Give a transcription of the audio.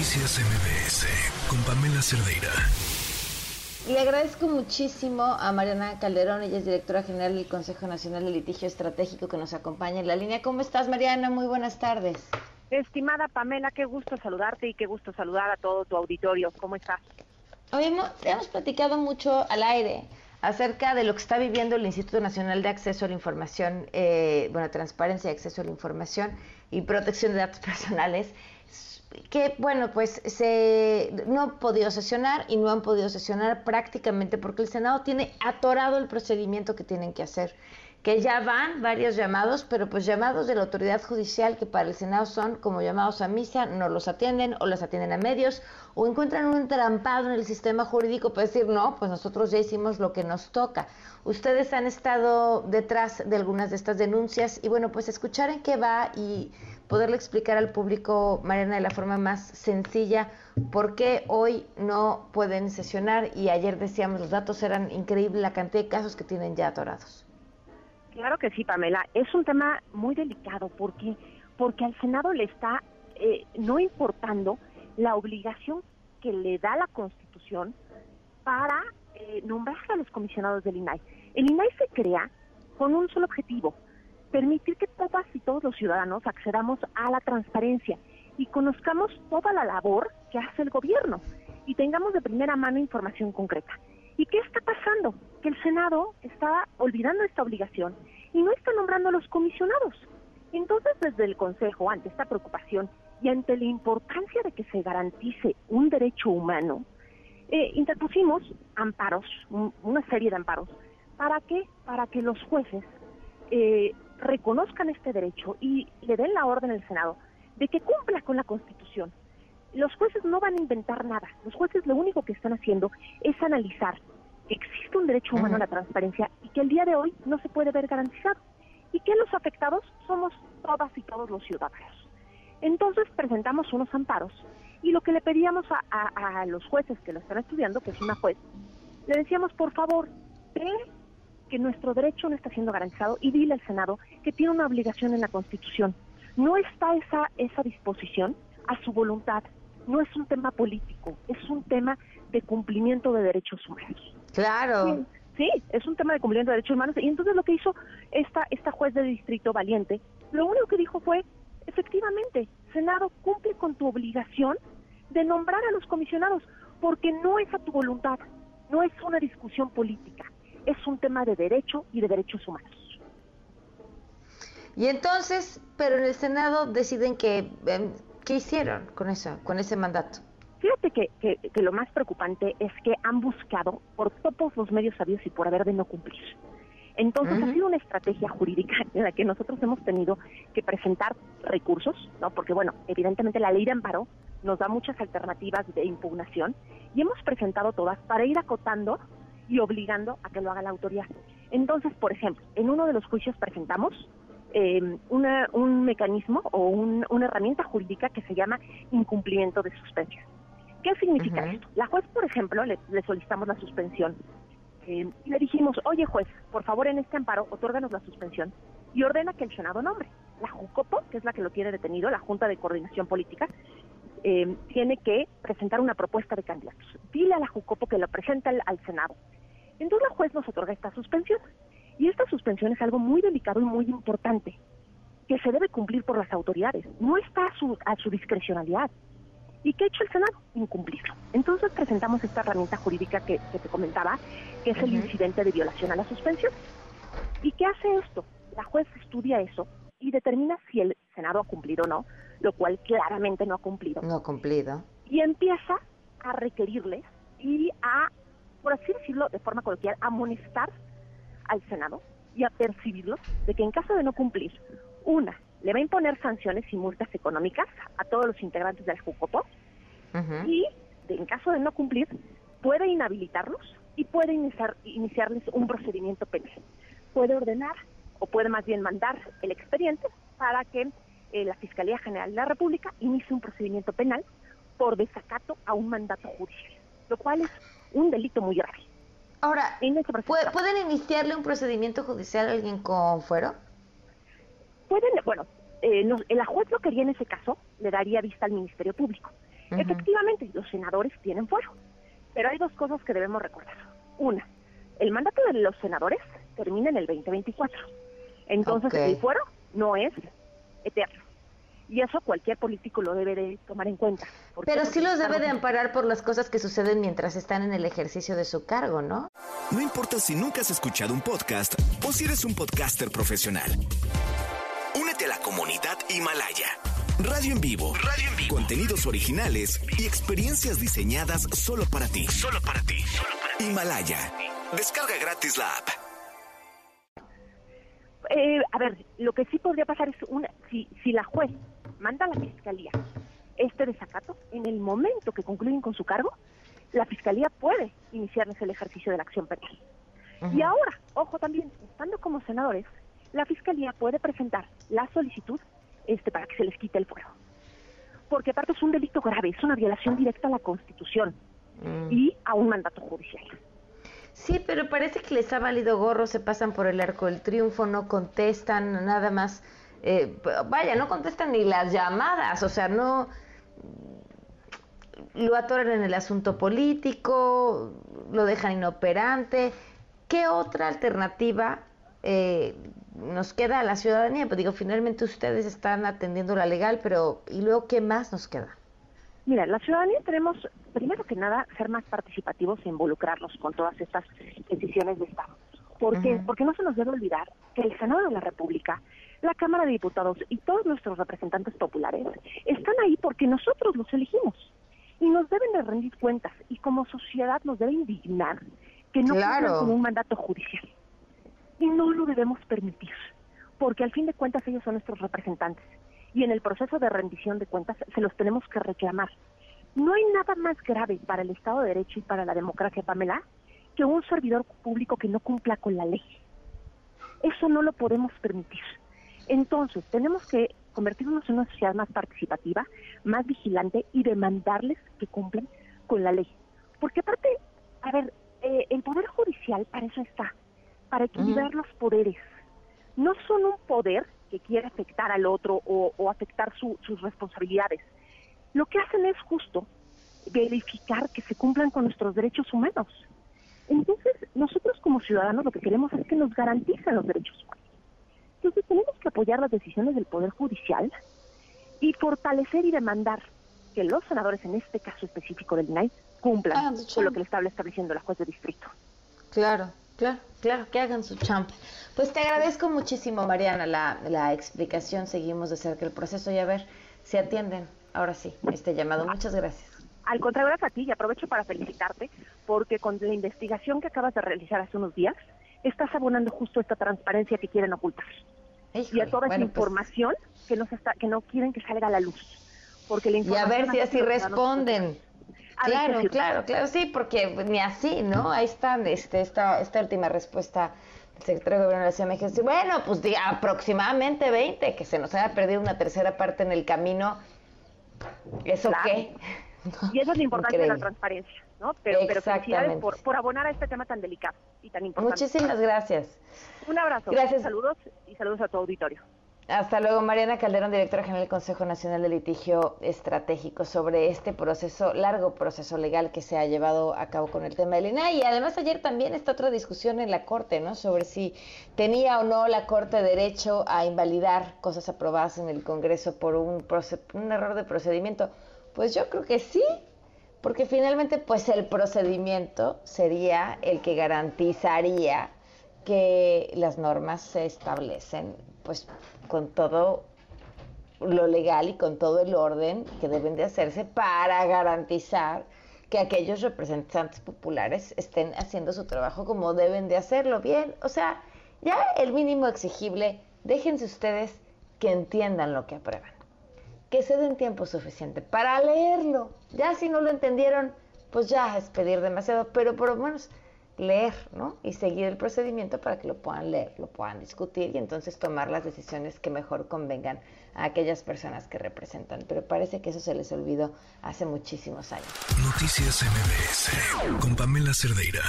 Noticias MBS con Pamela Cerdeira. Le agradezco muchísimo a Mariana Calderón, ella es directora general del Consejo Nacional de Litigio Estratégico que nos acompaña en la línea. ¿Cómo estás, Mariana? Muy buenas tardes. Estimada Pamela, qué gusto saludarte y qué gusto saludar a todo tu auditorio. ¿Cómo estás? Hoy hemos, hemos platicado mucho al aire acerca de lo que está viviendo el Instituto Nacional de Acceso a la Información, eh, bueno, Transparencia y Acceso a la Información y Protección de Datos Personales que bueno, pues se no han podido sesionar y no han podido sesionar prácticamente porque el Senado tiene atorado el procedimiento que tienen que hacer, que ya van varios llamados, pero pues llamados de la autoridad judicial que para el Senado son como llamados a misa, no los atienden o los atienden a medios o encuentran un entrampado en el sistema jurídico para decir, no, pues nosotros ya hicimos lo que nos toca. Ustedes han estado detrás de algunas de estas denuncias y bueno, pues escuchar en qué va y poderle explicar al público, Mariana, de la forma más sencilla, por qué hoy no pueden sesionar y ayer decíamos los datos eran increíbles, la cantidad de casos que tienen ya atorados. Claro que sí, Pamela. Es un tema muy delicado porque, porque al Senado le está eh, no importando la obligación que le da la Constitución para eh, nombrar a los comisionados del INAI. El INAI se crea con un solo objetivo, permitir que todas y todos los ciudadanos accedamos a la transparencia y conozcamos toda la labor que hace el gobierno y tengamos de primera mano información concreta. ¿Y qué está pasando? Que el Senado está olvidando esta obligación y no está nombrando a los comisionados. Entonces, desde el Consejo, ante esta preocupación y ante la importancia de que se garantice un derecho humano, eh, interpusimos amparos, una serie de amparos. ¿Para qué? Para que los jueces eh, reconozcan este derecho y le den la orden al Senado de que cumpla con la Constitución. Los jueces no van a inventar nada. Los jueces lo único que están haciendo es analizar existe un derecho humano a la transparencia y que el día de hoy no se puede ver garantizado. Y que los afectados somos todas y todos los ciudadanos. Entonces presentamos unos amparos y lo que le pedíamos a, los jueces que lo están estudiando, que es una juez, le decíamos, por favor, ve que nuestro derecho no está siendo garantizado y dile al Senado que tiene una obligación en la Constitución. No está esa, esa disposición a su voluntad. No es un tema político, es un tema de cumplimiento de derechos humanos. Claro. Sí, es un tema de cumplimiento de derechos humanos. Y entonces lo que hizo esta, esta juez de distrito valiente, lo único que dijo fue, efectivamente, Senado cumple con tu obligación de nombrar a los comisionados, porque no es a tu voluntad, no es una discusión política es un tema de derecho y de derechos humanos. Y entonces, pero en el Senado deciden que, em, ¿qué hicieron con eso, con ese mandato? Fíjate que, que, lo más preocupante es que han buscado por todos los medios sabios y por haber de no cumplir. Entonces ha sido una estrategia jurídica en la que nosotros hemos tenido que presentar recursos, ¿no? Porque bueno, evidentemente la ley de amparo nos da muchas alternativas de impugnación y hemos presentado todas para ir acotando y obligando a que lo haga la autoridad. Entonces, por ejemplo, en uno de los juicios presentamos eh, un mecanismo o una herramienta jurídica que se llama incumplimiento de suspensión. ¿Qué significa esto? La juez, por ejemplo, le, solicitamos la suspensión eh, y le dijimos, oye juez, por favor en este amparo, otórganos la suspensión y ordena que el Senado nombre. La JUCOPO, que es la que lo tiene detenido, la Junta de Coordinación Política, eh, tiene que presentar una propuesta de candidatos. Dile a la JUCOPO que lo presenta al Senado entonces la juez nos otorga esta suspensión. Y esta suspensión es algo muy delicado y muy importante, que se debe cumplir por las autoridades. No está a su, a su discrecionalidad. ¿Y qué ha hecho el Senado? Incumplirlo. Entonces presentamos esta herramienta jurídica que, te comentaba, que es el incidente de violación a la suspensión. ¿Y qué hace esto? La juez estudia eso y determina si el Senado ha cumplido o no, lo cual claramente no ha cumplido. No ha cumplido. Y empieza a requerirles y a por así decirlo de forma coloquial, amonestar al Senado y a percibirlo de que en caso de no cumplir, una, le va a imponer sanciones y multas económicas a todos los integrantes del JUCOPO y, en caso de no cumplir, puede inhabilitarlos y puede iniciar, iniciarles un procedimiento penal. Puede ordenar o puede más bien mandar el expediente para que eh, la Fiscalía General de la República inicie un procedimiento penal por desacato a un mandato judicial, lo cual es un delito muy grave. Ahora, ¿pueden iniciarle un procedimiento judicial a alguien con fuero? Pueden, bueno, eh, el juez lo quería en ese caso, le daría vista al Ministerio Público. Efectivamente, los senadores tienen fuero, pero hay dos cosas que debemos recordar. Una, el mandato de los senadores termina en el 2024. Entonces, el fuero no es eterno. Y eso cualquier político lo debe de tomar en cuenta. Pero sí los debe de amparar por las cosas que suceden mientras están en el ejercicio de su cargo, ¿no? No importa si nunca has escuchado un podcast o si eres un podcaster profesional. Únete a la comunidad Himalaya. Radio en vivo. Radio en vivo. Contenidos originales y experiencias diseñadas solo para ti. Solo para ti. Himalaya. Descarga gratis la app. Eh, a ver, lo que sí podría pasar es una, si, si la juez manda a la fiscalía este desacato, en el momento que concluyen con su cargo, la fiscalía puede iniciarles el ejercicio de la acción penal. Y ahora, ojo también, estando como senadores, la fiscalía puede presentar la solicitud este para que se les quite el fuero. Porque aparte es un delito grave, es una violación directa a la Constitución mm. y a un mandato judicial. Sí, pero parece que les ha valido gorro, se pasan por el arco del triunfo, no contestan nada más. Eh, vaya, no contestan ni las llamadas, o sea, no lo atoran en el asunto político, lo dejan inoperante. ¿Qué otra alternativa eh, nos queda a la ciudadanía? Pues digo, finalmente ustedes están atendiendo la legal, pero ¿y luego qué más nos queda? Mira, la ciudadanía tenemos, primero que nada, ser más participativos e involucrarnos con todas estas decisiones de Estado. ¿Por qué? Porque no se nos debe olvidar que el Senado de la República, la Cámara de Diputados y todos nuestros representantes populares están ahí porque nosotros los elegimos y nos deben de rendir cuentas y como sociedad nos debe indignar que no claro. con un mandato judicial. Y no lo debemos permitir, porque al fin de cuentas ellos son nuestros representantes y en el proceso de rendición de cuentas se los tenemos que reclamar. No hay nada más grave para el Estado de Derecho y para la democracia, Pamela, que un servidor público que no cumpla con la ley. Eso no lo podemos permitir. Entonces, tenemos que convertirnos en una sociedad más participativa, más vigilante y demandarles que cumplan con la ley. Porque aparte, a ver, eh, el Poder Judicial para eso está, para equilibrar los poderes. No son un poder que quiere afectar al otro o, afectar sus responsabilidades. Lo que hacen es justo verificar que se cumplan con nuestros derechos humanos. Entonces, nosotros como ciudadanos lo que queremos es que nos garanticen los derechos humanos. Entonces, tenemos que apoyar las decisiones del Poder Judicial y fortalecer y demandar que los senadores, en este caso específico del INAI, cumplan ah, con lo que le está estableciendo la juez de distrito. Claro, claro, claro, que hagan su champa. Pues te agradezco muchísimo, Mariana, la, la explicación. Seguimos de cerca el proceso y a ver si atienden ahora sí este llamado. Muchas gracias. Al contrario, gracias a ti y aprovecho para felicitarte porque con la investigación que acabas de realizar hace unos días, estás abonando justo esta transparencia que quieren ocultar. y a toda esa pues información que, no está, que no quieren que salga a la luz. Porque la y a ver si así responden. Claro, claro, claro, sí, porque ni así, ¿no? Ahí están, este, esta, esta última respuesta del secretario de Gobierno de la Ciudad de México. Bueno, pues diga, aproximadamente 20, que se nos haya perdido una tercera parte en el camino. ¿Eso qué? Y eso es lo importante de la transparencia, ¿no? Pero, pero felicidades por, por abonar a este tema tan delicado y tan importante. Muchísimas gracias. Un abrazo. Gracias. Saludos y saludos a tu auditorio. Hasta luego, Mariana Calderón, directora general del Consejo Nacional de Litigio Estratégico, sobre este proceso, largo proceso legal que se ha llevado a cabo con el tema del INAI. Y además ayer también está otra discusión en la Corte, ¿no? Sobre si tenía o no la Corte derecho a invalidar cosas aprobadas en el Congreso por un, un error de procedimiento. Pues yo creo que sí, porque finalmente pues el procedimiento sería el que garantizaría que las normas se establecen pues con todo lo legal y con todo el orden que deben de hacerse para garantizar que aquellos representantes populares estén haciendo su trabajo como deben de hacerlo bien. O sea, ya el mínimo exigible, déjense ustedes que entiendan lo que aprueban, que se den tiempo suficiente para leerlo. Ya si no lo entendieron, pues ya es pedir demasiado, pero por lo menos leer, ¿no? Y seguir el procedimiento para que lo puedan leer, lo puedan discutir y entonces tomar las decisiones que mejor convengan a aquellas personas que representan. Pero parece que eso se les olvidó hace muchísimos años. Noticias MBS con Pamela Cerdeira.